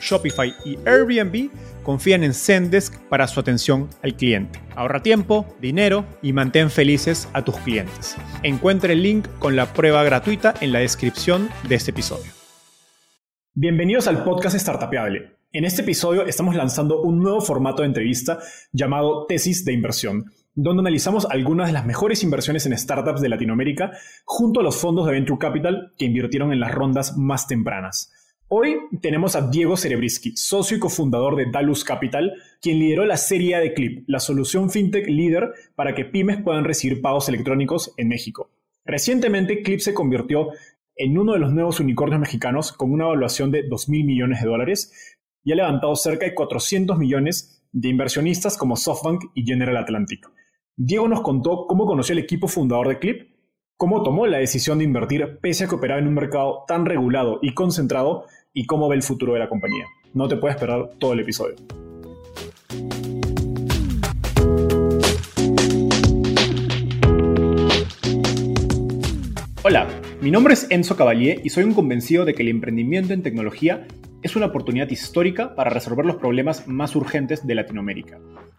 Shopify y Airbnb confían en Zendesk para su atención al cliente. Ahorra tiempo, dinero y mantén felices a tus clientes. Encuentre el link con la prueba gratuita en la descripción de este episodio. Bienvenidos al podcast Startupeable. En este episodio estamos lanzando un nuevo formato de entrevista llamado Tesis de Inversión, donde analizamos algunas de las mejores inversiones en startups de Latinoamérica junto a los fondos de Venture Capital que invirtieron en las rondas más tempranas. Hoy tenemos a Diego Cerebrisky, socio y cofundador de Dalus Capital, quien lideró la serie de Clip, la solución fintech líder para que pymes puedan recibir pagos electrónicos en México. Recientemente, Clip se convirtió en uno de los nuevos unicornios mexicanos con una evaluación de 2 mil millones de dólares y ha levantado cerca de 400 millones de inversionistas como SoftBank y General Atlantic. Diego nos contó cómo conoció el equipo fundador de Clip, cómo tomó la decisión de invertir pese a que operaba en un mercado tan regulado y concentrado y cómo ve el futuro de la compañía. No te puedes esperar todo el episodio. Hola, mi nombre es Enzo Cavalier y soy un convencido de que el emprendimiento en tecnología es una oportunidad histórica para resolver los problemas más urgentes de Latinoamérica.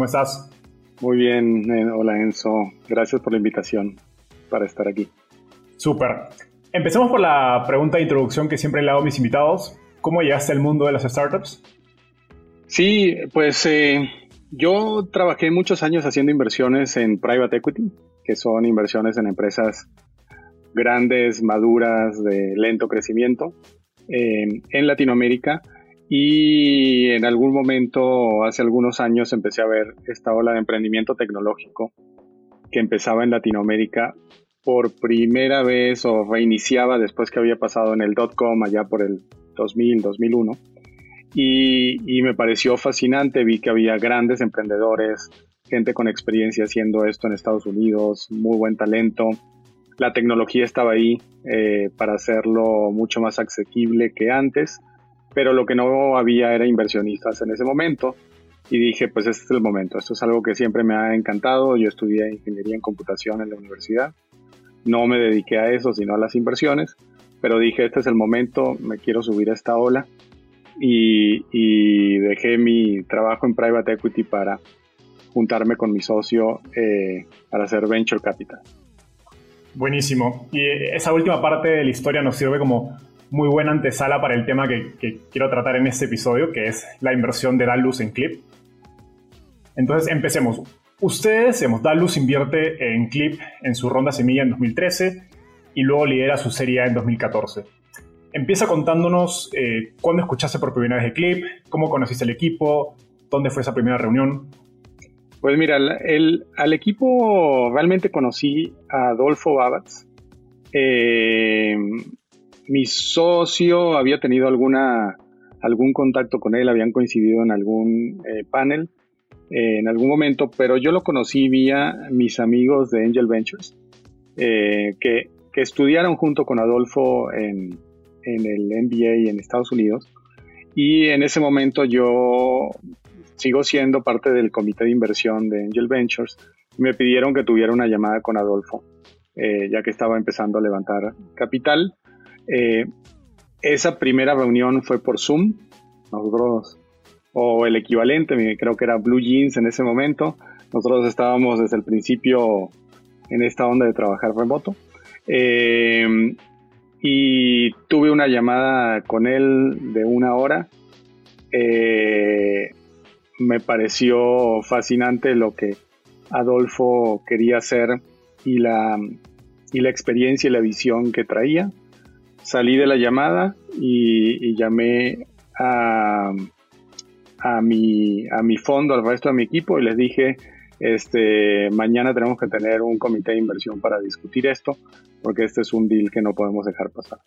¿Cómo estás? Muy bien, eh, hola Enzo. Gracias por la invitación para estar aquí. Súper. Empecemos por la pregunta de introducción que siempre le hago a mis invitados. ¿Cómo llegaste al mundo de las startups? Sí, pues eh, yo trabajé muchos años haciendo inversiones en private equity, que son inversiones en empresas grandes, maduras, de lento crecimiento eh, en Latinoamérica y en algún momento, hace algunos años, empecé a ver esta ola de emprendimiento tecnológico que empezaba en Latinoamérica por primera vez o reiniciaba después que había pasado en el dot-com allá por el 2000, 2001. Y, me pareció fascinante, vi que había grandes emprendedores, gente con experiencia haciendo esto en Estados Unidos, muy buen talento. La tecnología estaba ahí eh, para hacerlo mucho más asequible que antes pero lo que no había era inversionistas en ese momento. Y dije, pues este es el momento, esto es algo que siempre me ha encantado, yo estudié ingeniería en computación en la universidad, no me dediqué a eso, sino a las inversiones, pero dije, este es el momento, me quiero subir a esta ola. Y, dejé mi trabajo en private equity para juntarme con mi socio eh, para hacer venture capital. Buenísimo. Y esa última parte de la historia nos sirve como muy buena antesala para el tema que, quiero tratar en este episodio, que es la inversión de Dalus en Clip. Entonces, empecemos. Ustedes, digamos, Dalus invierte en Clip en su ronda semilla en 2013 y luego lidera su serie en 2014. Empieza contándonos eh, cuándo escuchaste por primera vez de Clip, cómo conociste el equipo, dónde fue esa primera reunión. Pues mira, el, al equipo realmente conocí a Adolfo Babatz. Eh, mi socio había tenido alguna, algún contacto con él, habían coincidido en algún eh, panel eh, en algún momento, pero yo lo conocí vía mis amigos de Angel Ventures, eh, que, estudiaron junto con Adolfo en, en el MBA en Estados Unidos. Y en ese momento yo sigo siendo parte del comité de inversión de Angel Ventures. Me pidieron que tuviera una llamada con Adolfo, ya que estaba empezando a levantar capital. Eh, esa primera reunión fue por Zoom. Nosotros, o el equivalente, creo que era Blue Jeans en ese momento. Nosotros estábamos desde el principio en esta onda de trabajar remoto. Eh, y tuve una llamada con él de una hora. Eh, me pareció fascinante lo que Adolfo quería hacer y la, y la experiencia y la visión que traía. Salí de la llamada y, llamé a, a, mi, a mi fondo, al resto de mi equipo y les dije, este, mañana tenemos que tener un comité de inversión para discutir esto, porque este es un deal que no podemos dejar pasar.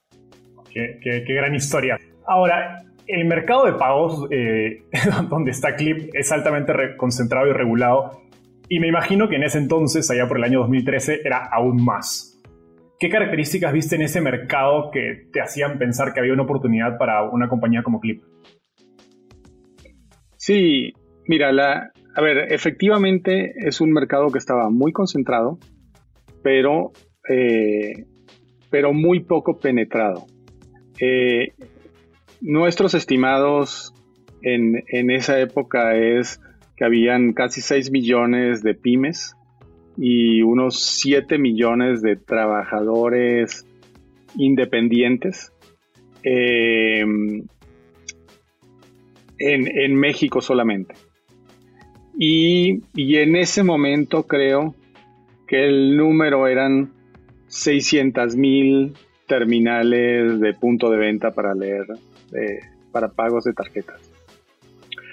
Qué, gran historia. Ahora, el mercado de pagos eh, donde está Clip es altamente concentrado y regulado, y me imagino que en ese entonces, allá por el año 2013, era aún más. ¿Qué características viste en ese mercado que te hacían pensar que había una oportunidad para una compañía como Clip? Sí, mira, la, a ver, efectivamente es un mercado que estaba muy concentrado, pero, eh, pero muy poco penetrado. Eh, nuestros estimados en, en, esa época es que habían casi 6 millones de pymes y unos 7 millones de trabajadores independientes eh, en, en México solamente. Y, en ese momento creo que el número eran 600 mil terminales de punto de venta para leer, eh, para pagos de tarjetas.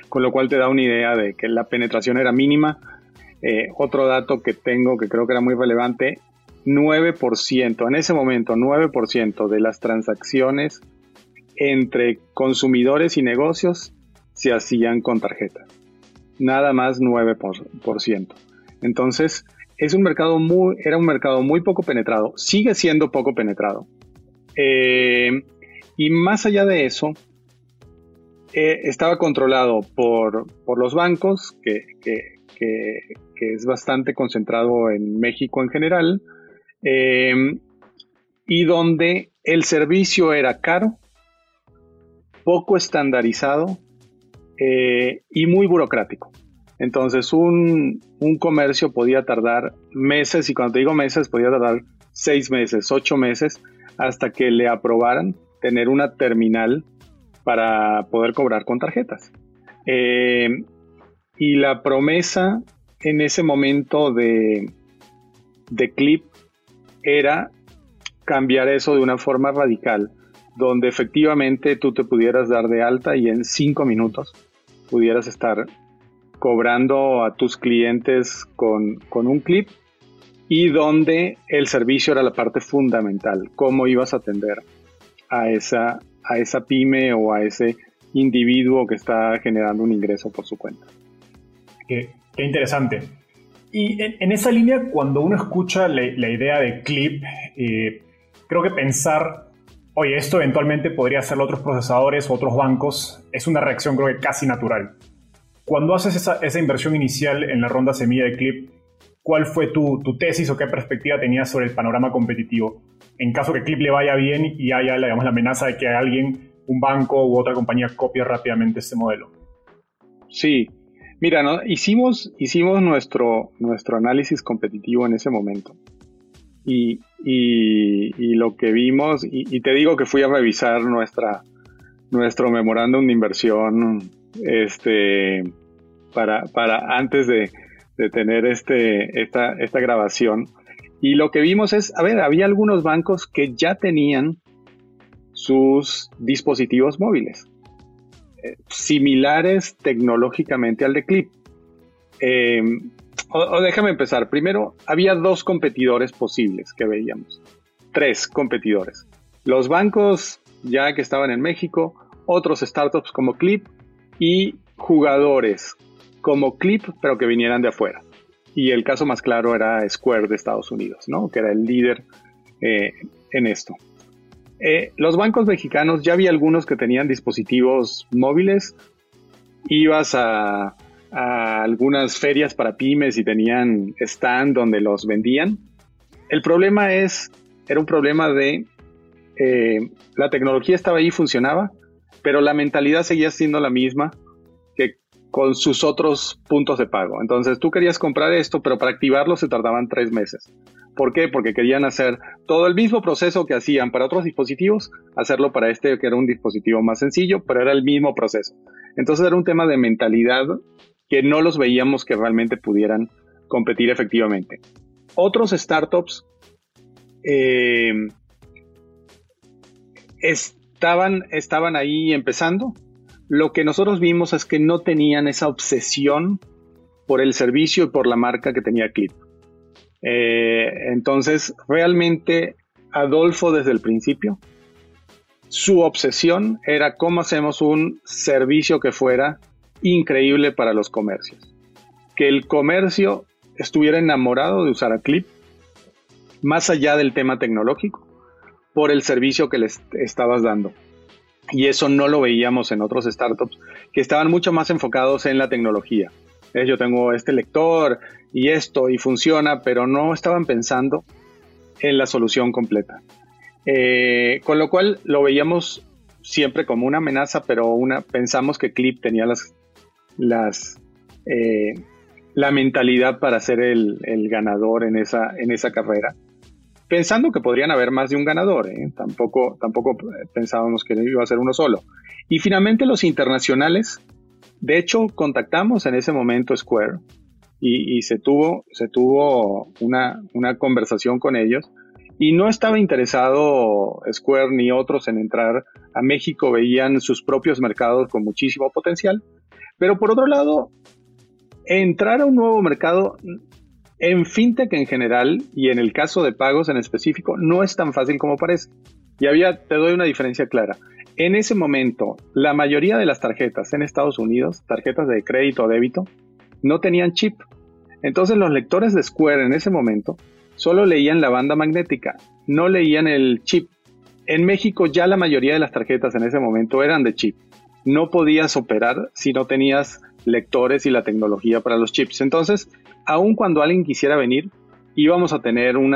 Con lo cual te da una idea de que la penetración era mínima. Eh, otro dato que tengo que creo que era muy relevante, 9%, en ese momento 9% de las transacciones entre consumidores y negocios se hacían con tarjetas nada más 9%. Entonces, es un mercado muy, era un mercado muy poco penetrado, sigue siendo poco penetrado. Eh, y más allá de eso, eh, estaba controlado por, los bancos, que, es bastante concentrado en México en general, eh, y donde el servicio era caro, poco estandarizado eh, y muy burocrático. Entonces un, comercio podía tardar meses, y cuando te digo meses, podía tardar seis meses, ocho meses, hasta que le aprobaran tener una terminal para poder cobrar con tarjetas. Eh, y la promesa en ese momento de, de Clip era cambiar eso de una forma radical, donde efectivamente tú te pudieras dar de alta y en cinco minutos pudieras estar cobrando a tus clientes con, un clip y donde el servicio era la parte fundamental, cómo ibas a atender a esa, a esa pyme o a ese individuo que está generando un ingreso por su cuenta. Qué, interesante. Y en, esa línea, cuando uno escucha la, idea de clip, eh, creo que pensar oye, esto eventualmente podría hacerlo otros procesadores o otros bancos, es una reacción creo que casi natural. Cuando haces esa, inversión inicial en la ronda semilla de Clip, ¿cuál fue tu, tesis o qué perspectiva tenías sobre el panorama competitivo? En caso que Clip le vaya bien y haya digamos, la amenaza de que alguien, un banco u otra compañía copie rápidamente este modelo. Sí, mira, ¿no? hicimos, hicimos nuestro, nuestro análisis competitivo en ese momento. Y, lo que vimos, y, te digo que fui a revisar nuestra, nuestro memorándum de inversión este, para, para antes de, tener este, esta, esta grabación. Y lo que vimos es, a ver, había algunos bancos que ya tenían sus dispositivos móviles, similares tecnológicamente al de Clip. Eh, o, déjame empezar. Primero, había dos competidores posibles que veíamos. Tres competidores. Los bancos ya que estaban en México, otros startups como Clip y jugadores como Clip, pero que vinieran de afuera. Y el caso más claro era Square de Estados Unidos, ¿no? Que era el líder eh, en esto. Eh, los bancos mexicanos, ya había algunos que tenían dispositivos móviles, ibas a, algunas ferias para pymes y tenían stand donde los vendían. El problema es, era un problema de, eh, la tecnología estaba ahí, funcionaba, pero la mentalidad seguía siendo la misma que con sus otros puntos de pago. Entonces tú querías comprar esto, pero para activarlo se tardaban tres meses. ¿Por qué? Porque querían hacer todo el mismo proceso que hacían para otros dispositivos, hacerlo para este que era un dispositivo más sencillo, pero era el mismo proceso. Entonces era un tema de mentalidad que no los veíamos que realmente pudieran competir efectivamente. Otros startups eh, estaban, estaban ahí empezando. Lo que nosotros vimos es que no tenían esa obsesión por el servicio y por la marca que tenía Clip. Eh, entonces, realmente Adolfo desde el principio, su obsesión era cómo hacemos un servicio que fuera increíble para los comercios. Que el comercio estuviera enamorado de usar a Clip, más allá del tema tecnológico, por el servicio que les estabas dando. Y eso no lo veíamos en otros startups que estaban mucho más enfocados en la tecnología. Yo tengo este lector y esto y funciona, pero no estaban pensando en la solución completa. Eh, con lo cual lo veíamos siempre como una amenaza, pero una, pensamos que Clip tenía las, las eh, la mentalidad para ser el, el, ganador en esa, en esa carrera. Pensando que podrían haber más de un ganador, ¿eh? tampoco, tampoco pensábamos que iba a ser uno solo. Y finalmente los internacionales, de hecho contactamos en ese momento Square y, se tuvo, se tuvo una, una conversación con ellos y no estaba interesado Square ni otros en entrar a México, veían sus propios mercados con muchísimo potencial, pero por otro lado, entrar a un nuevo mercado en fintech en general y en el caso de pagos en específico no es tan fácil como parece. Y había, te doy una diferencia clara. En ese momento, la mayoría de las tarjetas en Estados Unidos, tarjetas de crédito o débito, no tenían chip. Entonces los lectores de Square en ese momento solo leían la banda magnética, no leían el chip. En México ya la mayoría de las tarjetas en ese momento eran de chip. No podías operar si no tenías lectores y la tecnología para los chips. Entonces, aun cuando alguien quisiera venir, íbamos a tener un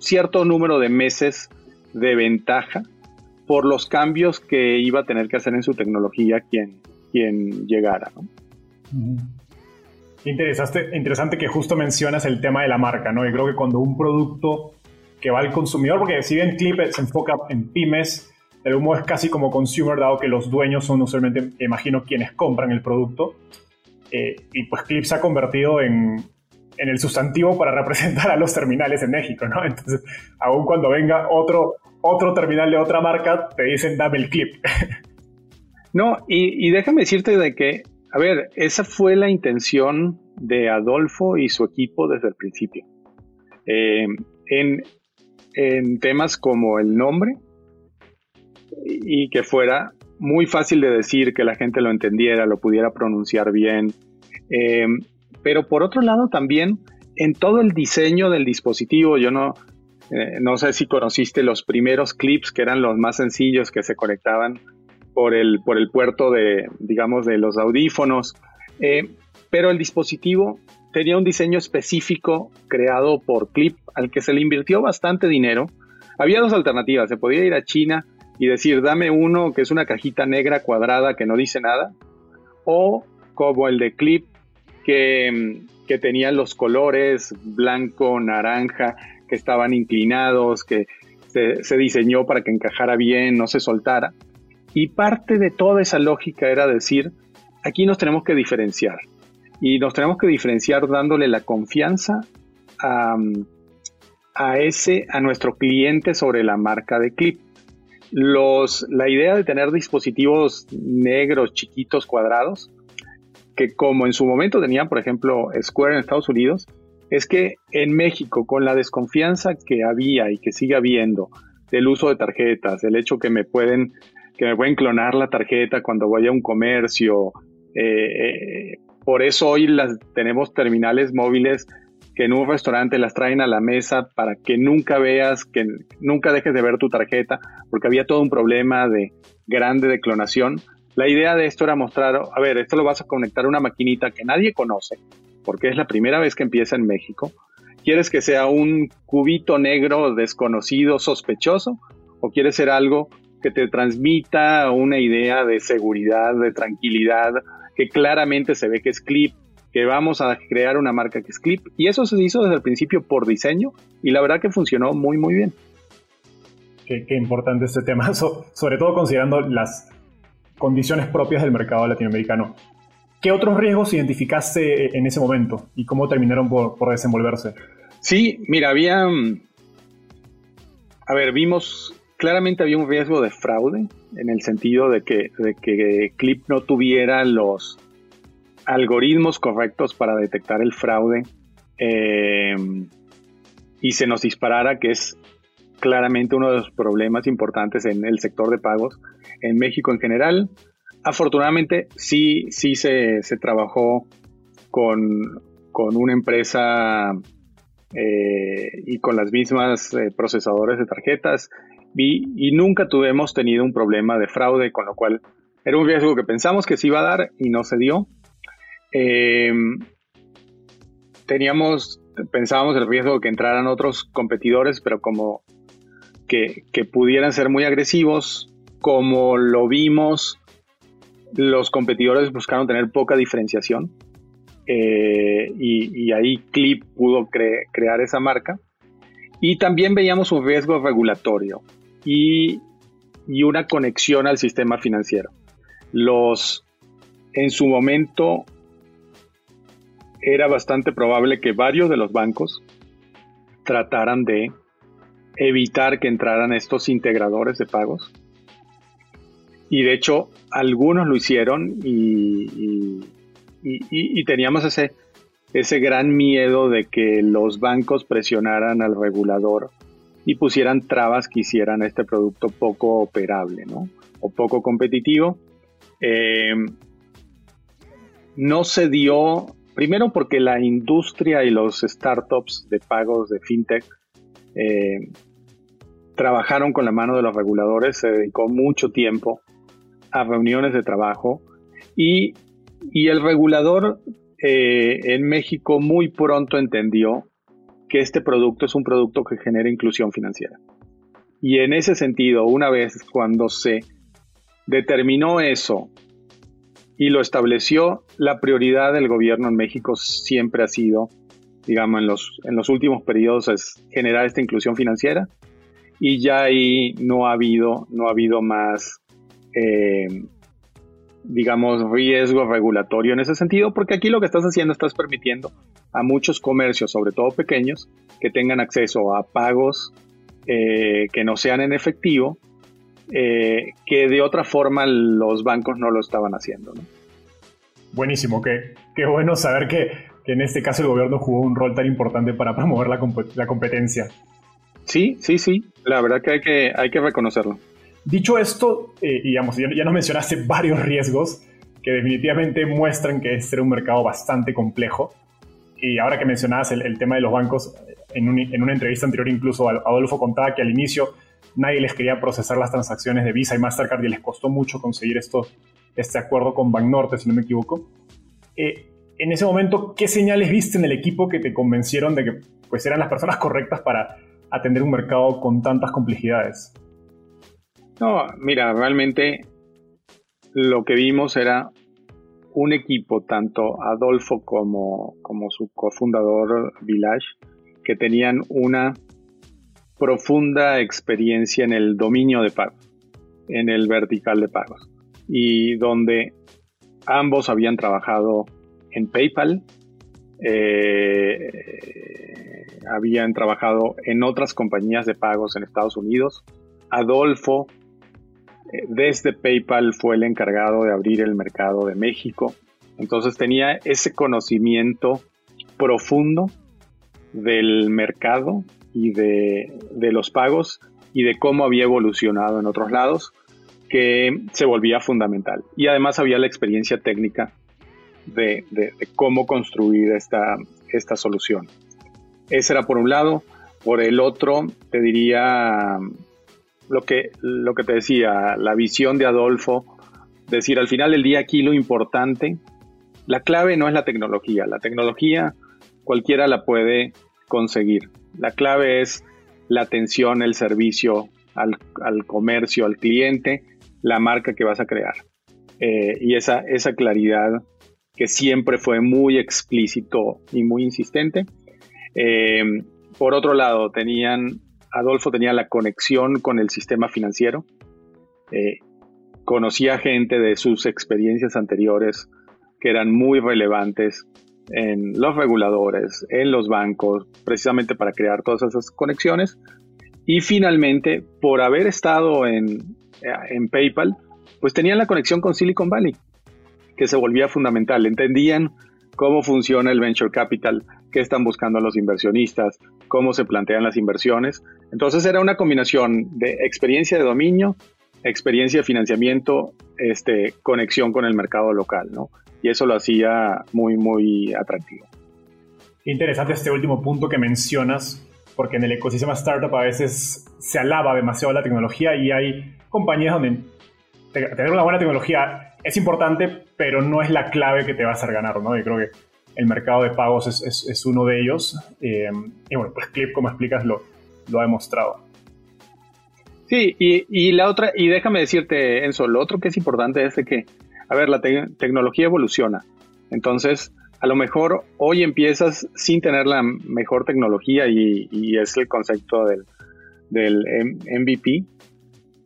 cierto número de meses de ventaja por los cambios que iba a tener que hacer en su tecnología quien, quien llegara. ¿no? Interesante, interesante que justo mencionas el tema de la marca, ¿no? Y creo que cuando un producto que va al consumidor, porque si bien Clip se enfoca en pymes, el humo es casi como consumer, dado que los dueños son usualmente, imagino, quienes compran el producto. Eh, y pues Clip se ha convertido en, en, el sustantivo para representar a los terminales en México, ¿no? Entonces, aún cuando venga otro, otro terminal de otra marca, te dicen dame el Clip. No, y, déjame decirte de que a ver, esa fue la intención de Adolfo y su equipo desde el principio. Eh, en, temas como el nombre y que fuera muy fácil de decir, que la gente lo entendiera, lo pudiera pronunciar bien. Eh, pero por otro lado también en todo el diseño del dispositivo, yo no, eh, no sé si conociste los primeros clips que eran los más sencillos que se conectaban por el, por el puerto de, digamos, de los audífonos. Eh, pero el dispositivo tenía un diseño específico creado por Clip al que se le invirtió bastante dinero. Había dos alternativas, se podía ir a China y decir, dame uno que es una cajita negra cuadrada que no dice nada, o como el de Clip que, que tenía los colores blanco, naranja, que estaban inclinados, que se, se diseñó para que encajara bien, no se soltara. Y parte de toda esa lógica era decir, aquí nos tenemos que diferenciar. Y nos tenemos que diferenciar dándole la confianza a, ese, a nuestro cliente sobre la marca de clip. Los, la idea de tener dispositivos negros, chiquitos, cuadrados, que como en su momento tenían, por ejemplo, Square en Estados Unidos, es que en México, con la desconfianza que había y que sigue habiendo del uso de tarjetas, el hecho que me pueden que me pueden clonar la tarjeta cuando voy a un comercio. Eh, eh, por eso hoy las, tenemos terminales móviles que en un restaurante las traen a la mesa para que nunca veas, que nunca dejes de ver tu tarjeta, porque había todo un problema de grande de clonación. La idea de esto era mostrar, a ver, esto lo vas a conectar a una maquinita que nadie conoce, porque es la primera vez que empieza en México. ¿Quieres que sea un cubito negro desconocido, sospechoso? ¿O quieres ser algo que te transmita una idea de seguridad, de tranquilidad, que claramente se ve que es clip, que vamos a crear una marca que es clip? Y eso se hizo desde el principio por diseño y la verdad que funcionó muy, muy bien. Qué, importante este tema, sobre todo considerando las condiciones propias del mercado latinoamericano. ¿Qué otros riesgos identificaste en ese momento y cómo terminaron por, desenvolverse? Sí, mira, había... Mm, a ver, vimos, claramente había un riesgo de fraude en el sentido de que, de que Clip no tuviera los algoritmos correctos para detectar el fraude eh, y se nos disparara, que es claramente uno de los problemas importantes en el sector de pagos en México en general. Afortunadamente sí, sí se, trabajó con, una empresa eh, y con las mismas eh, procesadores de tarjetas y, nunca tuvimos tenido un problema de fraude, con lo cual era un riesgo que pensamos que se iba a dar y no se dio. Eh, teníamos, pensábamos el riesgo de que entraran otros competidores, pero como que, pudieran ser muy agresivos, como lo vimos, los competidores buscaron tener poca diferenciación eh, y, ahí Clip pudo crear esa marca. Y también veíamos un riesgo regulatorio y, y, una conexión al sistema financiero. Los, en su momento era bastante probable que varios de los bancos trataran de evitar que entraran estos integradores de pagos. Y de hecho, algunos lo hicieron y, y, teníamos ese, ese gran miedo de que los bancos presionaran al regulador y pusieran trabas que hicieran este producto poco operable ¿no? o poco competitivo. Eh, no se dio, primero porque la industria y los startups de pagos de fintech eh, trabajaron con la mano de los reguladores, se dedicó mucho tiempo a reuniones de trabajo y, el regulador eh, en México muy pronto entendió que este producto es un producto que genera inclusión financiera. Y en ese sentido, una vez cuando se determinó eso y lo estableció, la prioridad del gobierno en México siempre ha sido, digamos, en los, en los últimos periodos, es generar esta inclusión financiera y ya ahí no ha habido, no ha habido más, eh, digamos, riesgo regulatorio en ese sentido, porque aquí lo que estás haciendo, estás permitiendo a muchos comercios, sobre todo pequeños, que tengan acceso a pagos eh, que no sean en efectivo, eh, que de otra forma los bancos no lo estaban haciendo. Buenísimo, qué, qué bueno saber que, que, en este caso el gobierno jugó un rol tan importante para promover la, la competencia. Sí, sí, sí. La verdad que hay que, hay que reconocerlo. Dicho esto, eh, digamos, ya, nos mencionaste varios riesgos que definitivamente muestran que este era un mercado bastante complejo. Y ahora que mencionabas el, tema de los bancos, en, en, una entrevista anterior incluso Adolfo contaba que al inicio nadie les quería procesar las transacciones de Visa y Mastercard y les costó mucho conseguir esto, este acuerdo con Banknorte, si no me equivoco. Eh, en ese momento, ¿qué señales viste en el equipo que te convencieron de que pues, eran las personas correctas para atender un mercado con tantas complejidades? No, mira, realmente lo que vimos era un equipo, tanto Adolfo como, como su cofundador Village, que tenían una profunda experiencia en el dominio de pagos, en el vertical de pagos, y donde ambos habían trabajado en PayPal, eh, habían trabajado en otras compañías de pagos en Estados Unidos. Adolfo, desde PayPal, fue el encargado de abrir el mercado de México. Entonces tenía ese conocimiento profundo del mercado y de, los pagos y de cómo había evolucionado en otros lados que se volvía fundamental. Y además había la experiencia técnica de, cómo construir esta, esta solución. Ese era por un lado. Por el otro, te diría lo que, lo que te decía, la visión de Adolfo, decir al final del día aquí lo importante, la clave no es la tecnología, la tecnología cualquiera la puede conseguir. La clave es la atención, el servicio al, comercio, al cliente, la marca que vas a crear. Eh, y esa, esa claridad que siempre fue muy explícito y muy insistente. Eh, por otro lado, tenían, Adolfo tenía la conexión con el sistema financiero. Eh, conocía gente de sus experiencias anteriores que eran muy relevantes en los reguladores, en los bancos, precisamente para crear todas esas conexiones. Y finalmente, por haber estado en, en PayPal, pues tenían la conexión con Silicon Valley, que se volvía fundamental. Entendían cómo funciona el venture capital, qué están buscando los inversionistas, cómo se plantean las inversiones. Entonces era una combinación de experiencia de dominio, experiencia de financiamiento, este, conexión con el mercado local, ¿no? Y eso lo hacía muy, muy atractivo. Interesante este último punto que mencionas, porque en el ecosistema startup a veces se alaba demasiado la tecnología y hay compañías donde tener una buena tecnología es importante, pero no es la clave que te va a hacer ganar, ¿no? Y creo que el mercado de pagos es, uno de ellos. Eh, y bueno, pues Clip, como explicas, lo, ha demostrado. Sí, y, la otra, y déjame decirte, Enzo, lo otro que es importante es que, a ver, la tecnología evoluciona. Entonces, a lo mejor hoy empiezas sin tener la mejor tecnología y, es el concepto del, MVP,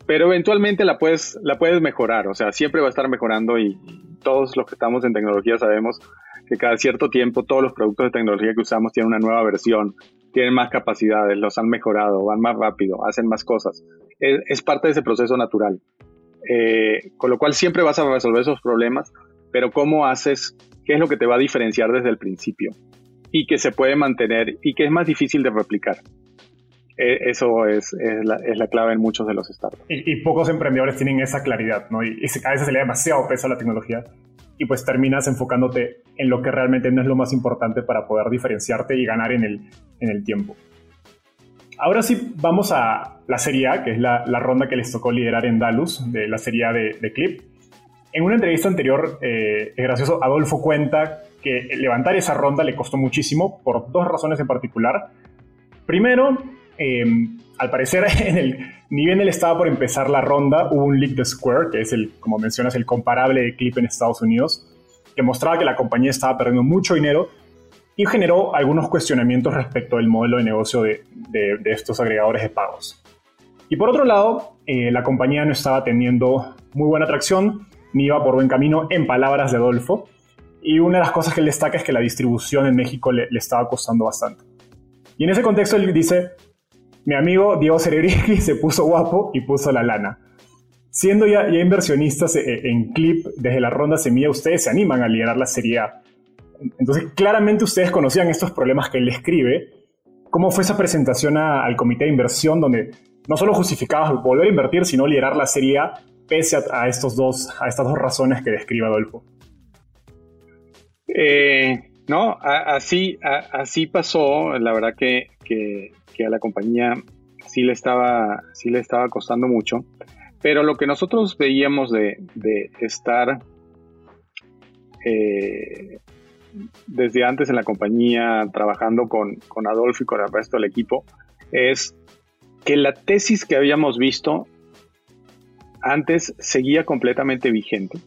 pero eventualmente la puedes mejorar, o sea, siempre va a estar mejorando y todos los que estamos en tecnología sabemos que cada cierto tiempo todos los productos de tecnología que usamos tienen una nueva versión, tienen más capacidades, los han mejorado, van más rápido, hacen más cosas. Es, parte de ese proceso natural. Eh, con lo cual siempre vas a resolver esos problemas, pero ¿cómo haces? ¿Qué es lo que te va a diferenciar desde el principio? Y que se puede mantener y que es más difícil de replicar. E, eso es, la, clave en muchos de los startups. Y, pocos emprendedores tienen esa claridad, ¿no? Y, a veces se le da demasiado peso a la tecnología y pues terminas enfocándote en lo que realmente no es lo más importante para poder diferenciarte y ganar en el, en el tiempo. Ahora sí, vamos a la Serie A, que es la, ronda que les tocó liderar en Dalus, de la Serie A de, Clip. En una entrevista anterior, eh, es gracioso, Adolfo cuenta que levantar esa ronda le costó muchísimo por dos razones en particular. Primero, eh, al parecer, en el, ni bien él estaba por empezar la ronda, hubo un leak de Square, que es el, como mencionas, el comparable de Clip en Estados Unidos, que mostraba que la compañía estaba perdiendo mucho dinero y generó algunos cuestionamientos respecto del modelo de negocio de, estos agregadores de pagos. Y por otro lado, eh, la compañía no estaba teniendo muy buena atracción, ni iba por buen camino, en palabras de Adolfo. Y una de las cosas que él destaca es que la distribución en México le, le estaba costando bastante. Y en ese contexto él dice, mi amigo Diego Cerebrigi se puso guapo y puso la lana. Siendo ya, inversionistas eh, en Clip desde la ronda semilla, ustedes se animan a liderar la Serie A. Entonces, claramente ustedes conocían estos problemas que él escribe. ¿Cómo fue esa presentación al comité de inversión donde no solo justificabas volver a invertir, sino liderar la Serie A pese a, estos dos, a estas dos razones que describe Adolfo? Eh, no, así, así pasó. La verdad que, a la compañía sí le estaba, sí le estaba costando mucho. Pero lo que nosotros veíamos de, estar eh, desde antes en la compañía, trabajando con, con Adolfo y con el resto del equipo, es que la tesis que habíamos visto antes seguía completamente vigente.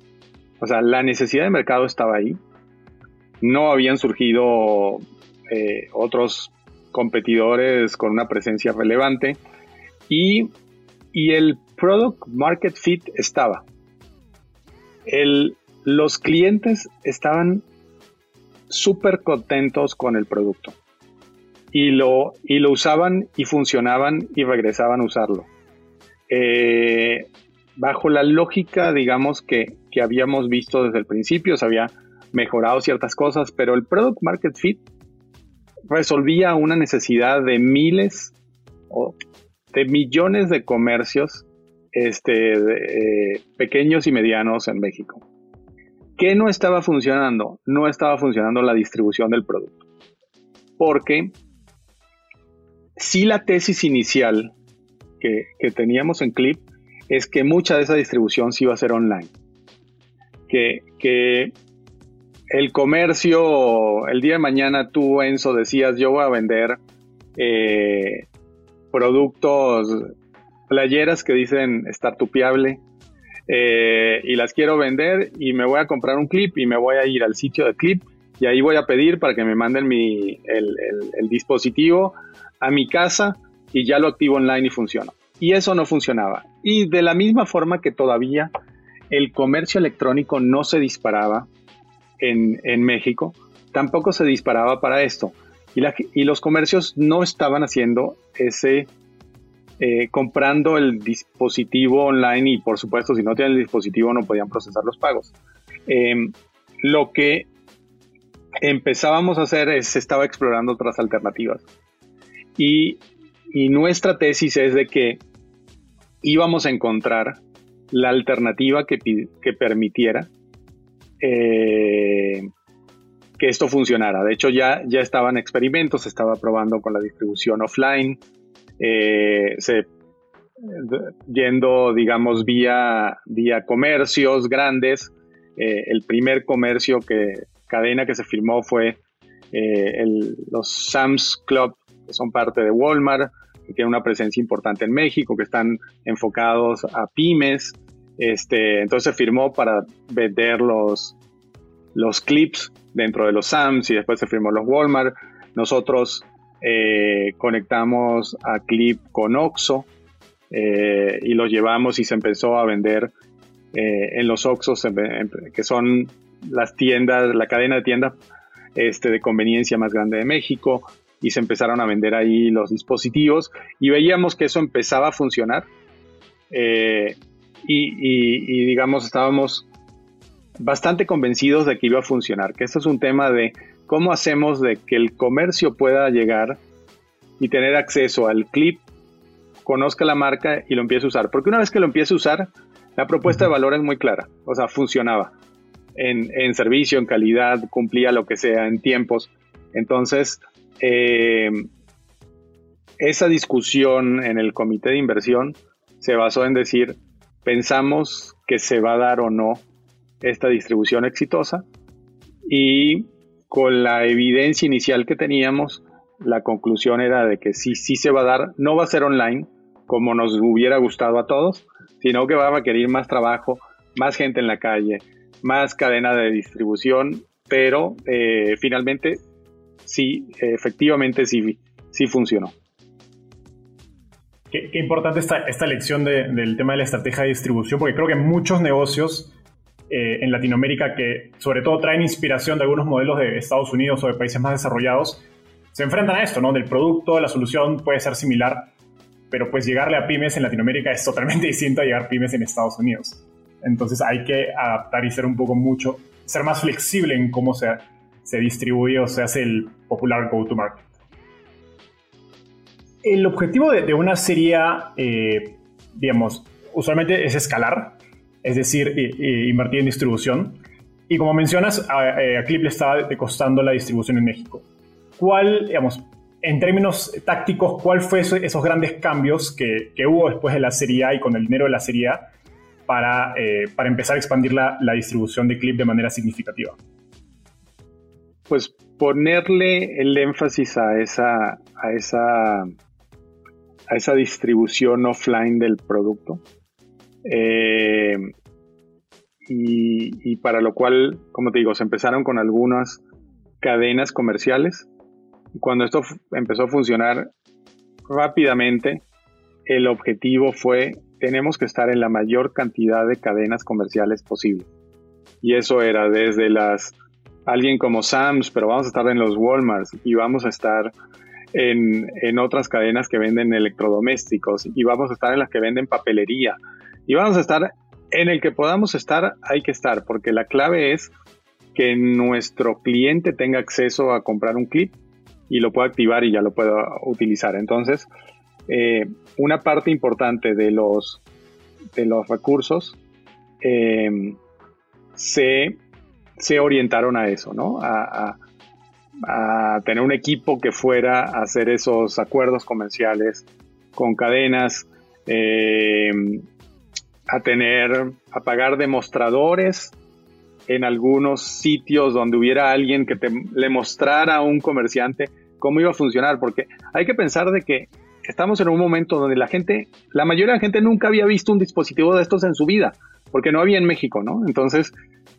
O sea, la necesidad de mercado estaba ahí no habían surgido eh, otros competidores con una presencia relevante y, el product market fit estaba. los clientes estaban súper contentos con el producto y lo, y lo usaban y funcionaban y regresaban a usarlo. Eh, bajo la lógica, digamos, que, que, habíamos visto desde el principio, se había mejorado ciertas cosas, pero el Product Market Fit resolvía una necesidad de miles o de millones de comercios este, eh, pequeños y medianos en México. ¿Qué no estaba funcionando? No estaba funcionando la distribución del producto. Porque sí la tesis inicial que, teníamos en Clip es que mucha de esa distribución sí iba a ser online. Que, que el comercio, el día de mañana tú, Enzo, decías, yo voy a vender eh, productos, playeras que dicen estar tupiable, eh, y las quiero vender y me voy a comprar un clip y me voy a ir al sitio de clip y ahí voy a pedir para que me manden mi, el, dispositivo a mi casa y ya lo activo online y funciona. Y eso no funcionaba. Y de la misma forma que todavía el comercio electrónico no se disparaba en, México, tampoco se disparaba para esto. Y, y, los comercios no estaban haciendo ese, eh, comprando el dispositivo online y por supuesto si no tienen el dispositivo no podían procesar los pagos. Em, lo que empezábamos a hacer es, se estaba explorando otras alternativas. Y, nuestra tesis es de que íbamos a encontrar la alternativa que, permitiera eh, que esto funcionara. De hecho, ya, ya estaban experimentos, se estaba probando con la distribución offline, eh, se, yendo, digamos, vía, vía comercios grandes. Eh, el primer comercio que, cadena que se firmó fue los Sam's Club, que son parte de Walmart, que tienen una presencia importante en México, que están enfocados a pymes. Este, entonces firmó para vender los, los clips dentro de los Sam's y después se firmó los Walmart. Nosotros eh, conectamos a Clip con Oxo eh, y los llevamos y se empezó a vender en los Oxos, que son las tiendas, la cadena de tiendas este, de conveniencia más grande de México y se empezaron a vender ahí los dispositivos y veíamos que eso empezaba a funcionar y, digamos estábamos bastante convencidos de que iba a funcionar, que esto es un tema de cómo hacemos de que el comercio pueda llegar y tener acceso al clip, conozca la marca y lo empiece a usar, porque una vez que lo empiece a usar, la propuesta de valor es muy clara, o sea, funcionaba en, servicio, en calidad, cumplía lo que sea, en tiempos. Entonces, eh, esa discusión en el comité de inversión se basó en decir, pensamos que se va a dar o no esta distribución exitosa. Y con la evidencia inicial que teníamos, la conclusión era de que sí, sí se va a dar, no va a ser online como nos hubiera gustado a todos, sino que va a requerir más trabajo, más gente en la calle, más cadena de distribución, pero eh, finalmente sí, efectivamente sí, sí funcionó. Qué, importante esta, esta lección del tema de la estrategia de distribución, porque creo que muchos negocios eh, en Latinoamérica que sobre todo traen inspiración de algunos modelos de Estados Unidos o de países más desarrollados, se enfrentan a esto, ¿no? Del producto, la solución puede ser similar, pero pues llegarle a pymes en Latinoamérica es totalmente distinto a llegar a pymes en Estados Unidos. Entonces hay que adaptar y ser un poco mucho, ser más flexible en cómo se, se distribuye o se hace el popular go-to-market. El objetivo de, una serie, eh, digamos, usualmente es escalar, es decir, invertir en distribución. Y como mencionas, a, a, Clip le estaba costando la distribución en México. ¿Cuál, digamos, en términos tácticos, cuál fue esos grandes cambios que, que, hubo después de la serie A y con el dinero de la serie A para, eh, para empezar a expandir la, la, distribución de Clip de manera significativa? Pues ponerle el énfasis a esa, a esa, a esa distribución offline del producto. Eh, y, para lo cual, como te digo, se empezaron con algunas cadenas comerciales. Cuando esto empezó a funcionar rápidamente, el objetivo fue tenemos que estar en la mayor cantidad de cadenas comerciales posible. Y eso era desde las, alguien como Sam's, pero vamos a estar en los Walmarts y vamos a estar en, en otras cadenas que venden electrodomésticos y vamos a estar en las que venden papelería y vamos a estar en el que podamos estar, hay que estar, porque la clave es que nuestro cliente tenga acceso a comprar un clip y lo pueda activar y ya lo pueda utilizar. Entonces, eh, una parte importante de los, de los recursos eh, se, orientaron a eso, ¿no? A, a tener un equipo que fuera a hacer esos acuerdos comerciales con cadenas, eh, a tener, a pagar demostradores en algunos sitios donde hubiera alguien que te, le mostrara a un comerciante cómo iba a funcionar, porque hay que pensar de que estamos en un momento donde la gente, la mayoría de la gente nunca había visto un dispositivo de estos en su vida, porque no había en México, ¿no? Entonces,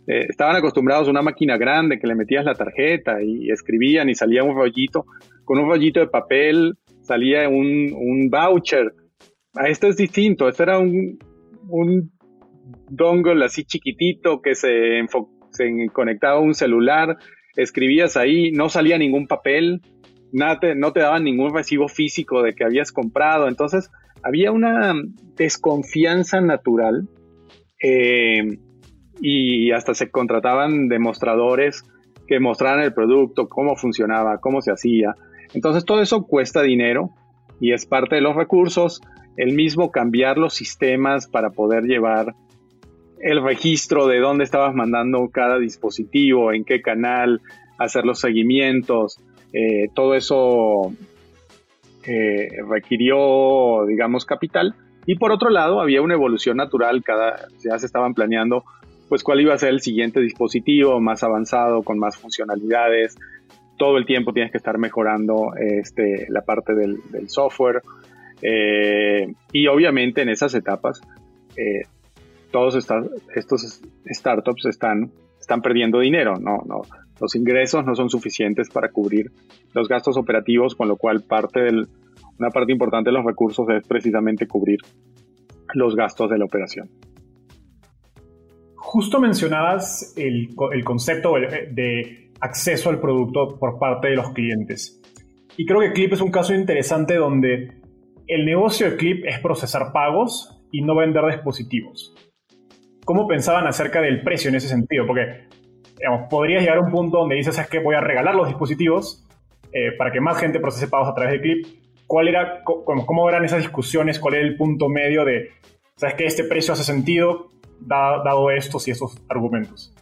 eh, estaban acostumbrados a una máquina grande que le metías la tarjeta y escribían y salía un rollito, con un rollito de papel salía un, voucher. A esto es distinto, esto era un, dongle así chiquitito que se, conectaba a un celular, escribías ahí, no salía ningún papel, no te daban ningún recibo físico de que habías comprado, entonces había una desconfianza natural eh, y hasta se contrataban demostradores que mostraran el producto, cómo funcionaba, cómo se hacía. Entonces todo eso cuesta dinero y es parte de los recursos. El mismo cambiar los sistemas para poder llevar el registro de dónde estabas mandando cada dispositivo, en qué canal, hacer los seguimientos, eh, todo eso eh, requirió, digamos, capital. Y por otro lado, había una evolución natural, cada, ya se estaban planeando pues cuál iba a ser el siguiente dispositivo más avanzado, con más funcionalidades. Todo el tiempo tienes que estar mejorando este, la parte del, software. Eh, y obviamente en esas etapas, eh, todos estos startups están, están perdiendo dinero. No, no, los ingresos no son suficientes para cubrir los gastos operativos, con lo cual parte del, una parte importante de los recursos es precisamente cubrir los gastos de la operación. Justo mencionabas el, concepto de acceso al producto por parte de los clientes. Y creo que Clip es un caso interesante donde el negocio de Clip es procesar pagos y no vender dispositivos. ¿Cómo pensaban acerca del precio en ese sentido? Porque podrías llegar a un punto donde dices, es que voy a regalar los dispositivos eh, para que más gente procese pagos a través de Clip. ¿Cuál era, cómo, eran esas discusiones? ¿Cuál era el punto medio de, sabes que este precio hace sentido? dado estos y esos argumentos?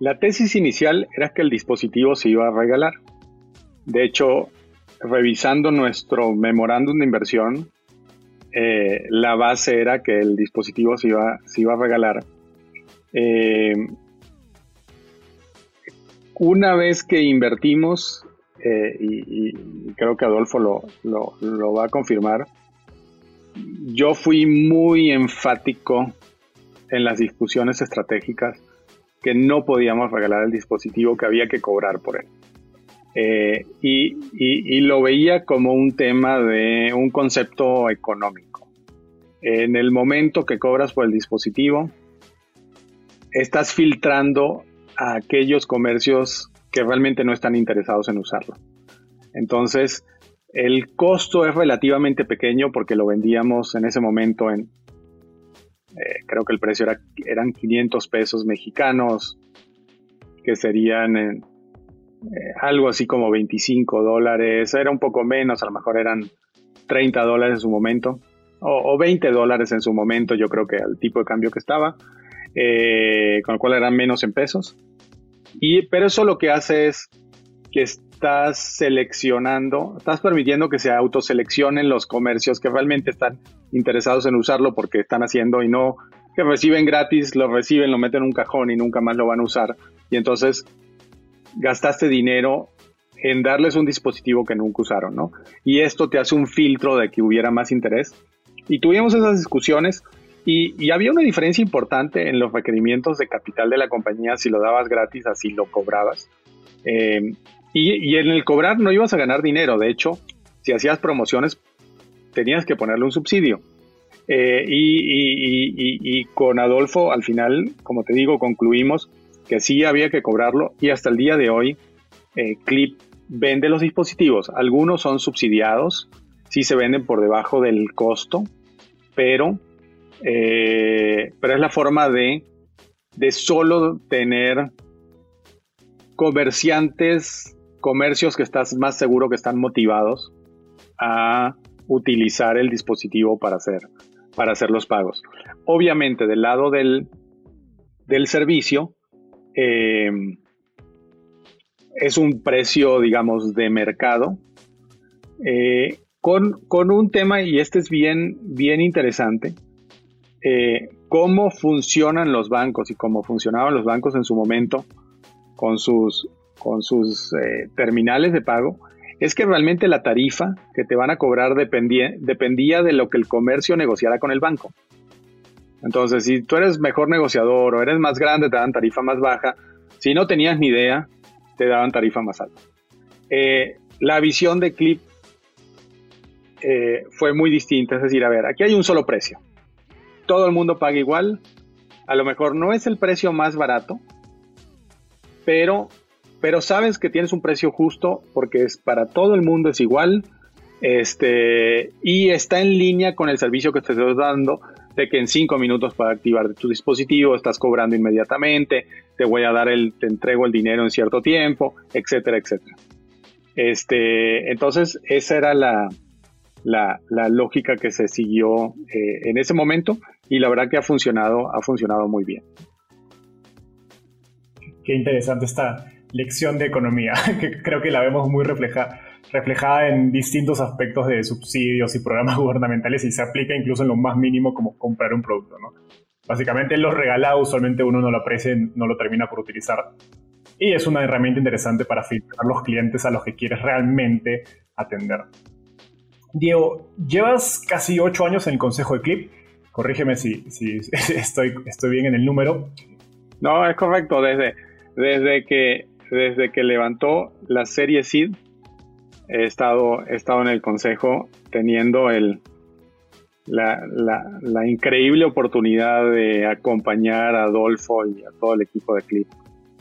La tesis inicial era que el dispositivo se iba a regalar. De hecho, revisando nuestro memorándum de inversión, eh, la base era que el dispositivo se iba, se iba a regalar. Eh, una vez que invertimos, eh, y, creo que Adolfo lo, lo, va a confirmar, yo fui muy enfático en las discusiones estratégicas que no podíamos regalar el dispositivo, que había que cobrar por él. Eh, y, lo veía como un tema de un concepto económico. En el momento que cobras por el dispositivo, estás filtrando a aquellos comercios que realmente no están interesados en usarlo. Entonces, el costo es relativamente pequeño porque lo vendíamos en ese momento en eh, creo que el precio era, eran 500 pesos mexicanos, que serían eh, algo así como 25 dólares, era un poco menos, a lo mejor eran 30 dólares en su momento, o, 20 dólares en su momento, yo creo que al tipo de cambio que estaba, eh, con lo cual eran menos en pesos. Y, pero eso lo que hace es que estás seleccionando, estás permitiendo que se autoseleccionen los comercios que realmente están interesados en usarlo porque están haciendo y no que reciben gratis, lo reciben, lo meten en un cajón y nunca más lo van a usar. Y entonces gastaste dinero en darles un dispositivo que nunca usaron, ¿no? Y esto te hace un filtro de que hubiera más interés. Y tuvimos esas discusiones y, había una diferencia importante en los requerimientos de capital de la compañía si lo dabas gratis, así lo cobrabas. Eh, y, en el cobrar no ibas a ganar dinero. De hecho, si hacías promociones, tenías que ponerle un subsidio. Eh, y, con Adolfo, al final, como te digo, concluimos que sí había que cobrarlo y hasta el día de hoy, eh, Clip vende los dispositivos. Algunos son subsidiados, sí se venden por debajo del costo, pero, eh, pero es la forma de, de solo tener comerciantes comercios que estás más seguro que están motivados a utilizar el dispositivo para hacer, para hacer los pagos. Obviamente, del lado del, del servicio, em, es un precio, digamos, de mercado. Eh, con, un tema, y este es bien, bien interesante, eh, cómo funcionan los bancos y cómo funcionaban los bancos en su momento con sus, con sus eh, terminales de pago, es que realmente la tarifa que te van a cobrar dependía, dependía de lo que el comercio negociara con el banco. Entonces, si tú eres mejor negociador o eres más grande, te dan tarifa más baja. Si no tenías ni idea, te daban tarifa más alta. Eh, la visión de Clip fue muy distinta. Es decir, a ver, aquí hay un solo precio. Todo el mundo paga igual. A lo mejor no es el precio más barato, pero pero sabes que tienes un precio justo porque es para todo el mundo es igual este, y está en línea con el servicio que te estoy dando de que en cinco minutos para activar tu dispositivo estás cobrando inmediatamente, te voy a dar el, te entrego el dinero en cierto tiempo, etcétera, etcétera. Este, entonces, esa era la, la, lógica que se siguió eh, en ese momento y la verdad que ha funcionado, ha funcionado muy bien. Qué interesante está lección de economía, que creo que la vemos muy reflejada en distintos aspectos de subsidios y programas gubernamentales y se aplica incluso en lo más mínimo como comprar un producto. ¿no? Básicamente lo regalado usualmente uno no lo aprecia, no lo termina por utilizar. Y es una herramienta interesante para filtrar los clientes a los que quieres realmente atender. Diego, llevas casi ocho años en el consejo de Clip. Corrígeme si, si estoy, estoy bien en el número. No, es correcto. Desde, desde que desde que levantó la serie SID, he estado, he estado en el consejo teniendo el, la, increíble oportunidad de acompañar a Adolfo y a todo el equipo de Clip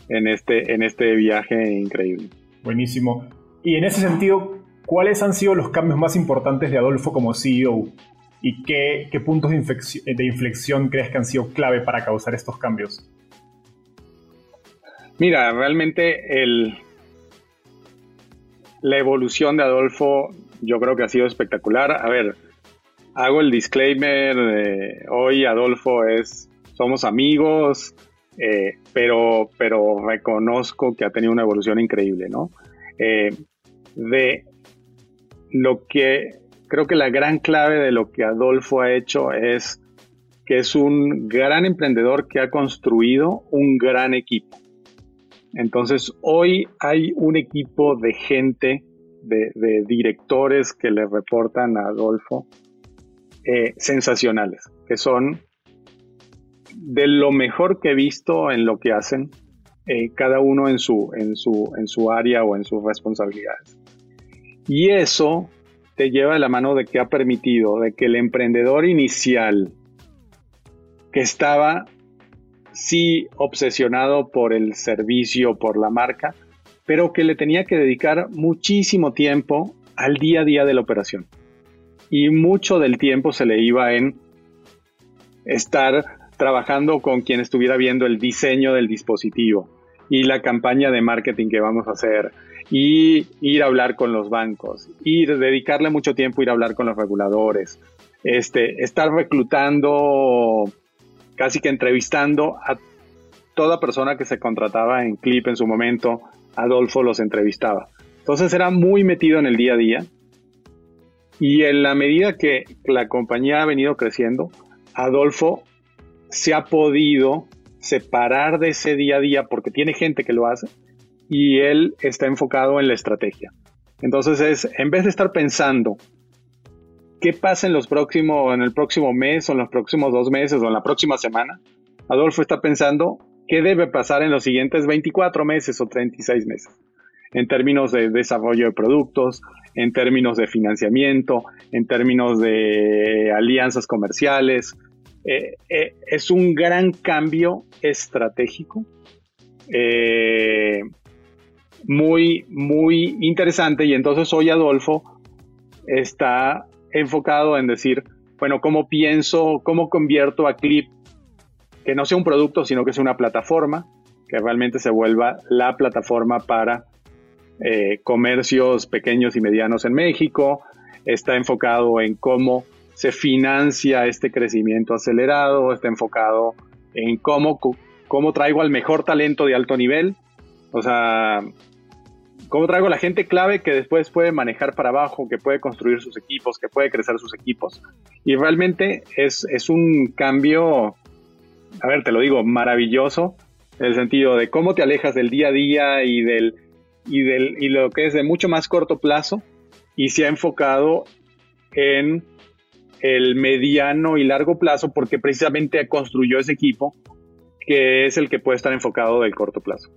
en este, en este viaje increíble. Buenísimo. Y en ese sentido, ¿cuáles han sido los cambios más importantes de Adolfo como CEO? ¿Y qué, qué puntos de, inflexión crees que han sido clave para causar estos cambios? Mira, realmente el, la evolución de Adolfo yo creo que ha sido espectacular. A ver, hago el disclaimer, hoy Adolfo es, somos amigos, eh, pero, pero reconozco que ha tenido una evolución increíble, ¿no? Eh, de lo que creo que la gran clave de lo que Adolfo ha hecho es que es un gran emprendedor que ha construido un gran equipo. Entonces, hoy hay un equipo de gente, de, directores que le reportan a Adolfo, eh, sensacionales, que son de lo mejor que he visto en lo que hacen, eh, cada uno en su, en, su, en su área o en sus responsabilidades. Y eso te lleva de la mano de que ha permitido de que el emprendedor inicial que estaba sí obsesionado por el servicio, por la marca, pero que le tenía que dedicar muchísimo tiempo al día a día de la operación. Y mucho del tiempo se le iba en estar trabajando con quien estuviera viendo el diseño del dispositivo y la campaña de marketing que vamos a hacer y ir a hablar con los bancos y dedicarle mucho tiempo a ir a hablar con los reguladores, este, estar reclutando casi que entrevistando a toda persona que se contrataba en Clip en su momento, Adolfo los entrevistaba. Entonces era muy metido en el día a día. Y en la medida que la compañía ha venido creciendo, Adolfo se ha podido separar de ese día a día porque tiene gente que lo hace y él está enfocado en la estrategia. Entonces es, en vez de estar pensando qué pasa en, los próximos, en el próximo mes o en los próximos dos meses o en la próxima semana, Adolfo está pensando qué debe pasar en los siguientes 24 meses o 36 meses, en términos de desarrollo de productos, en términos de financiamiento, en términos de alianzas comerciales. Eh, eh, es un gran cambio estratégico. Eh, muy, muy interesante y entonces hoy Adolfo está enfocado en decir, bueno, ¿cómo pienso, cómo convierto a Clip que no sea un producto, sino que sea una plataforma, que realmente se vuelva la plataforma para eh, comercios pequeños y medianos en México? Está enfocado en cómo se financia este crecimiento acelerado, está enfocado en cómo, cómo traigo al mejor talento de alto nivel. O sea, ¿Cómo traigo la gente clave que después puede manejar para abajo, que puede construir sus equipos, que puede crecer sus equipos? Y realmente es, es un cambio, a ver, te lo digo, maravilloso, en el sentido de cómo te alejas del día a día y, del, y, del, y lo que es de mucho más corto plazo y se ha enfocado en el mediano y largo plazo porque precisamente construyó ese equipo que es el que puede estar enfocado del corto plazo.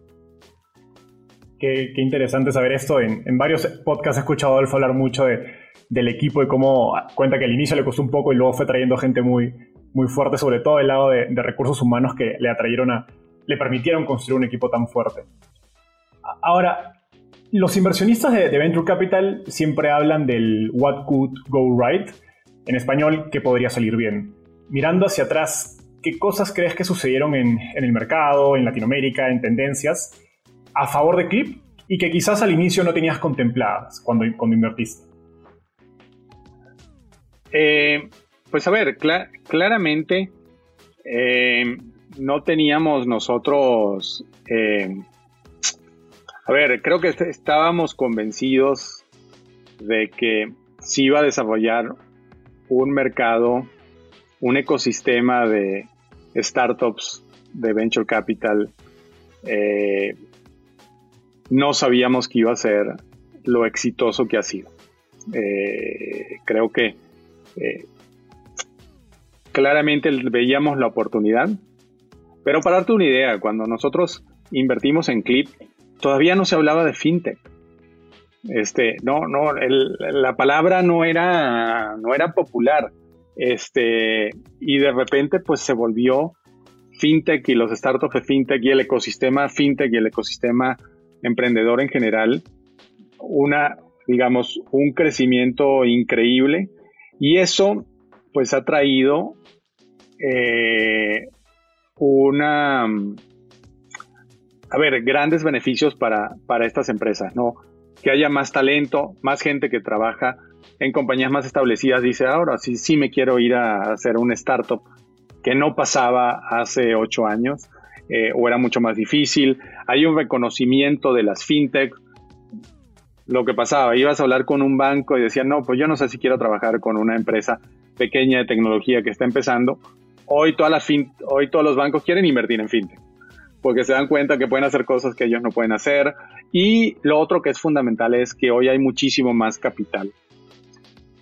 Qué, interesante saber esto. En, varios podcasts he escuchado a Adolfo hablar mucho del equipo y cómo cuenta que al inicio le costó un poco y luego fue trayendo gente muy, muy fuerte, sobre todo del lado de, recursos humanos que le atrayeron a, le permitieron construir un equipo tan fuerte. Ahora, los inversionistas de, Venture Capital siempre hablan del what could go right, en español, que podría salir bien. Mirando hacia atrás, ¿qué cosas crees que sucedieron en, en el mercado, en Latinoamérica, en tendencias? A favor de Clip y que quizás al inicio no tenías contempladas cuando, cuando invertiste? Eh, pues a ver, claramente eh, no teníamos nosotros, eh, a ver, creo que estábamos convencidos de que se iba a desarrollar un mercado, un ecosistema de startups de venture capital no sabíamos que iba a ser lo exitoso que ha sido. Eh, creo que eh, claramente veíamos la oportunidad, pero para darte una idea, cuando nosotros invertimos en Clip, todavía no se hablaba de fintech. Este, no, no, la palabra no era, no era popular. Este, y de repente, pues se volvió fintech y los startups de fintech y el ecosistema fintech y el ecosistema emprendedor en general, una, digamos, un crecimiento increíble y eso pues ha traído eh, una, a ver, grandes beneficios para, para estas empresas, ¿no? Que haya más talento, más gente que trabaja en compañías más establecidas, dice, ahora sí, sí me quiero ir a hacer un startup que no pasaba hace ocho años. Eh, o era mucho más difícil. Hay un reconocimiento de las fintech. Lo que pasaba, ibas a hablar con un banco y decían, no, pues yo no sé si quiero trabajar con una empresa pequeña de tecnología que está empezando. Hoy, todas las hoy todos los bancos quieren invertir en fintech porque se dan cuenta que pueden hacer cosas que ellos no pueden hacer. Y lo otro que es fundamental es que hoy hay muchísimo más capital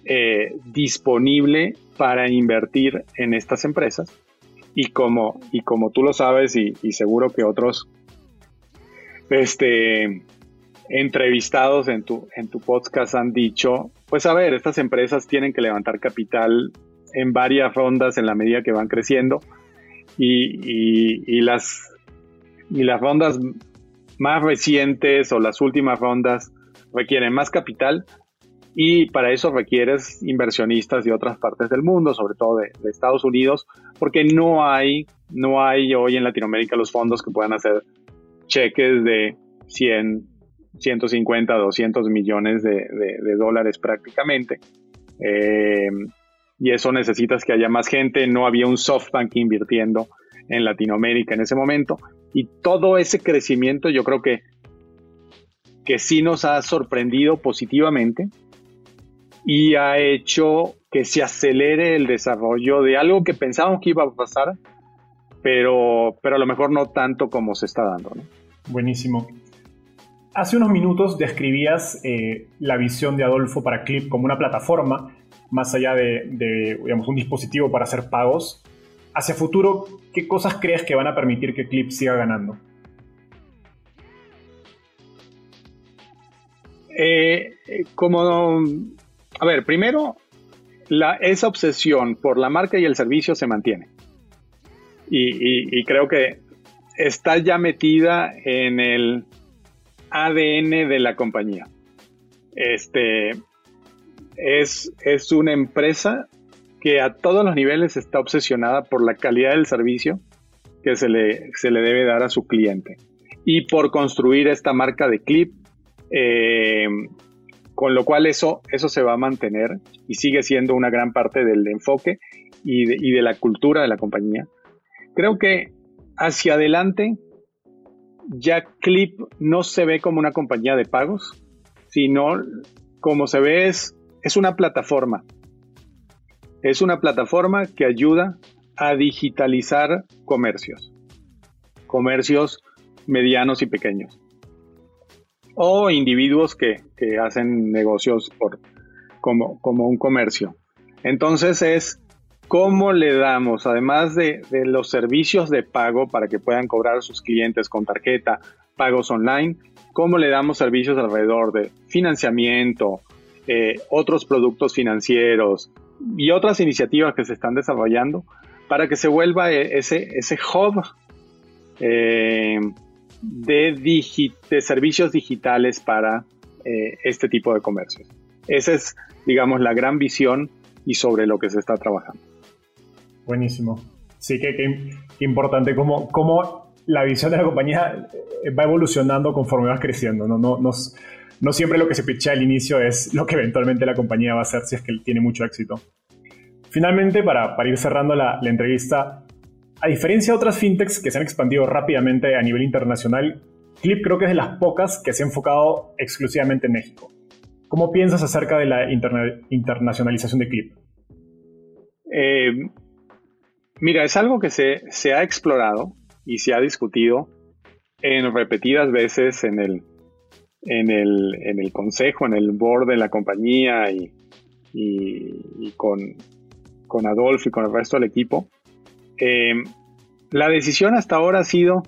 eh, disponible para invertir en estas empresas y como, y como tú lo sabes y, seguro que otros este, entrevistados en tu, en tu podcast han dicho, pues a ver, estas empresas tienen que levantar capital en varias rondas en la medida que van creciendo y, las, y las rondas más recientes o las últimas rondas requieren más capital, y para eso requieres inversionistas de otras partes del mundo, sobre todo de, Estados Unidos, porque no hay, no hay hoy en Latinoamérica los fondos que puedan hacer cheques de 100, 150, 200 millones de, dólares prácticamente. Eh, y eso necesitas que haya más gente. No había un SoftBank invirtiendo en Latinoamérica en ese momento. Y todo ese crecimiento yo creo que, que sí nos ha sorprendido positivamente y ha hecho que se acelere el desarrollo de algo que pensábamos que iba a pasar, pero, pero a lo mejor no tanto como se está dando. Buenísimo. Hace unos minutos describías eh, la visión de Adolfo para Clip como una plataforma, más allá de, digamos, un dispositivo para hacer pagos. Hacia futuro, ¿qué cosas crees que van a permitir que Clip siga ganando? Eh, eh, como a ver, primero, esa obsesión por la marca y el servicio se mantiene. Y, creo que está ya metida en el ADN de la compañía. Este es, es una empresa que a todos los niveles está obsesionada por la calidad del servicio que se le, se le debe dar a su cliente y por construir esta marca de clip eh, con lo cual eso, eso se va a mantener y sigue siendo una gran parte del enfoque y de, la cultura de la compañía. Creo que hacia adelante ya Clip no se ve como una compañía de pagos, sino como se ve es, es una plataforma. Es una plataforma que ayuda a digitalizar comercios. Comercios medianos y pequeños. O individuos que, hacen negocios por, como, como un comercio. Entonces es cómo le damos, además de, los servicios de pago para que puedan cobrar sus clientes con tarjeta, pagos online, cómo le damos servicios alrededor de financiamiento, eh, otros productos financieros y otras iniciativas que se están desarrollando para que se vuelva e, ese, ese hub eh, de, de, servicios digitales para eh, este tipo de comercios. Esa es, digamos, la gran visión y sobre lo que se está trabajando. Buenísimo. Sí, que, importante cómo, cómo la visión de la compañía eh, va evolucionando conforme vas creciendo. No, no, no, siempre lo que se pichea al inicio es lo que eventualmente la compañía va a hacer si es que tiene mucho éxito. Finalmente, para, para ir cerrando la, entrevista, a diferencia de otras fintechs que se han expandido rápidamente a nivel internacional, Clip creo que es de las pocas que se ha enfocado exclusivamente en México. ¿Cómo piensas acerca de la internacionalización de Clip? Eh, mira, es algo que se, se ha explorado y se ha discutido en repetidas veces en el, en el, en el consejo, en el board de la compañía y, y, con, con Adolfo y con el resto del equipo. Eh, la decisión hasta ahora ha sido,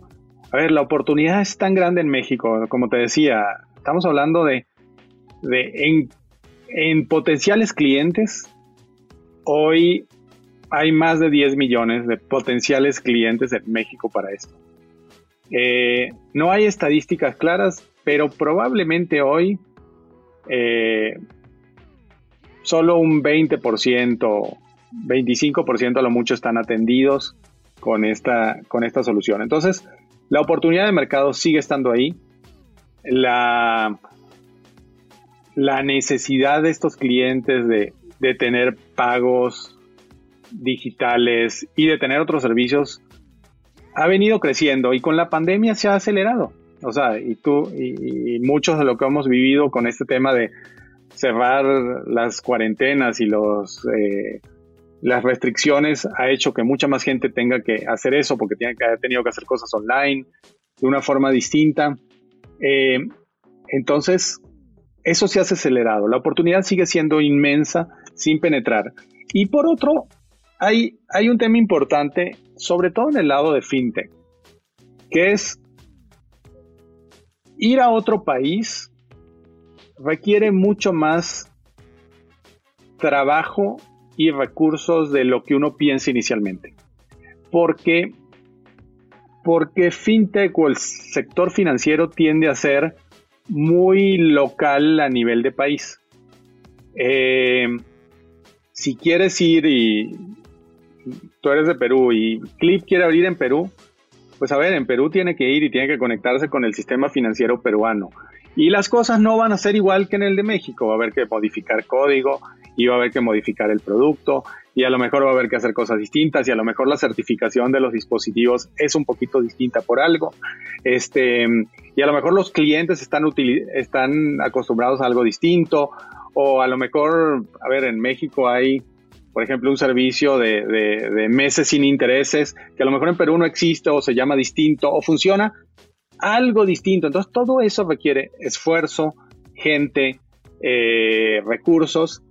a ver, la oportunidad es tan grande en México, como te decía, estamos hablando de, de en, en potenciales clientes, hoy hay más de 10 millones de potenciales clientes en México para esto. Eh, no hay estadísticas claras, pero probablemente hoy eh, solo un 20%, 25% a lo mucho están atendidos con esta, con esta solución. Entonces, la oportunidad de mercado sigue estando ahí. La, la necesidad de estos clientes de, de tener pagos digitales y de tener otros servicios ha venido creciendo y con la pandemia se ha acelerado. O sea, y tú y, muchos de lo que hemos vivido con este tema de cerrar las cuarentenas y los eh, las restricciones ha hecho que mucha más gente tenga que hacer eso porque tiene que haber tenido que hacer cosas online de una forma distinta. Eh, entonces, eso se ha acelerado. La oportunidad sigue siendo inmensa sin penetrar. Y por otro, hay, hay un tema importante, sobre todo en el lado de fintech, que es ir a otro país requiere mucho más trabajo y recursos de lo que uno piensa inicialmente. Porque, porque fintech o el sector financiero tiende a ser muy local a nivel de país. Eh, si quieres ir y tú eres de Perú y Clip quiere abrir en Perú, pues a ver, en Perú tiene que ir y tiene que conectarse con el sistema financiero peruano. Y las cosas no van a ser igual que en el de México. Va a haber que modificar código y va a haber que modificar el producto y a lo mejor va a haber que hacer cosas distintas y a lo mejor la certificación de los dispositivos es un poquito distinta por algo. Este, y a lo mejor los clientes están, están acostumbrados a algo distinto o a lo mejor, a ver, en México hay por ejemplo, un servicio de, meses sin intereses, que a lo mejor en Perú no existe o se llama distinto o funciona algo distinto. Entonces, todo eso requiere esfuerzo, gente, eh, recursos,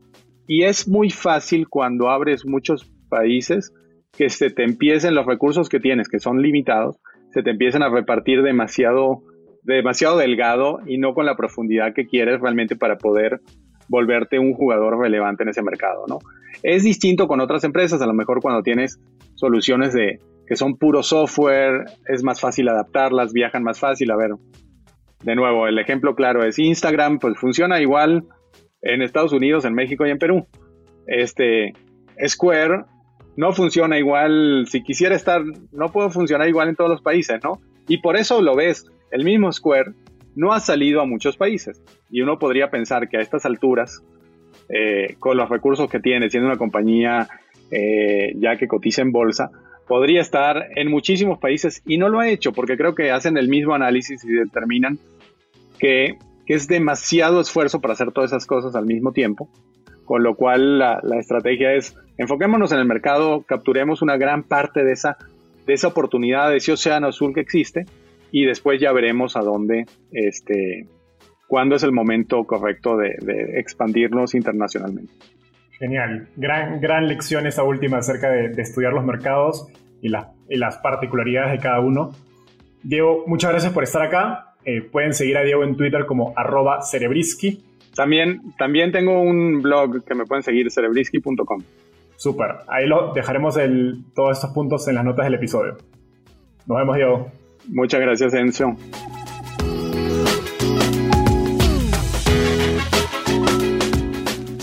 y es muy fácil cuando abres muchos países que se te empiecen los recursos que tienes, que son limitados, se te empiecen a repartir demasiado, demasiado delgado y no con la profundidad que quieres realmente para poder volverte un jugador relevante en ese mercado, ¿no? Es distinto con otras empresas, a lo mejor cuando tienes soluciones de que son puro software, es más fácil adaptarlas, viajan más fácil, a ver. De nuevo, el ejemplo claro es Instagram, pues funciona igual en Estados Unidos, en México y en Perú. Este Square no funciona igual, si quisiera estar, no puede funcionar igual en todos los países, ¿no? Y por eso lo ves, el mismo Square no ha salido a muchos países. Y uno podría pensar que a estas alturas, eh, con los recursos que tiene, siendo una compañía eh, ya que cotiza en bolsa, podría estar en muchísimos países y no lo ha hecho porque creo que hacen el mismo análisis y determinan que, es demasiado esfuerzo para hacer todas esas cosas al mismo tiempo, con lo cual la, estrategia es enfoquémonos en el mercado, capturemos una gran parte de esa, de esa oportunidad, de ese océano azul que existe y después ya veremos a dónde, este, cuándo es el momento correcto de, expandirnos internacionalmente. Genial, gran, gran lección esa última acerca de, estudiar los mercados y, y, las particularidades de cada uno. Diego, muchas gracias por estar acá. Eh, pueden seguir a Diego en Twitter como arroba cerebriski. También, también tengo un blog que me pueden seguir, cerebriski.com. Súper, ahí lo dejaremos el, todos estos puntos en las notas del episodio. Nos vemos, Diego. Muchas gracias, Enzo.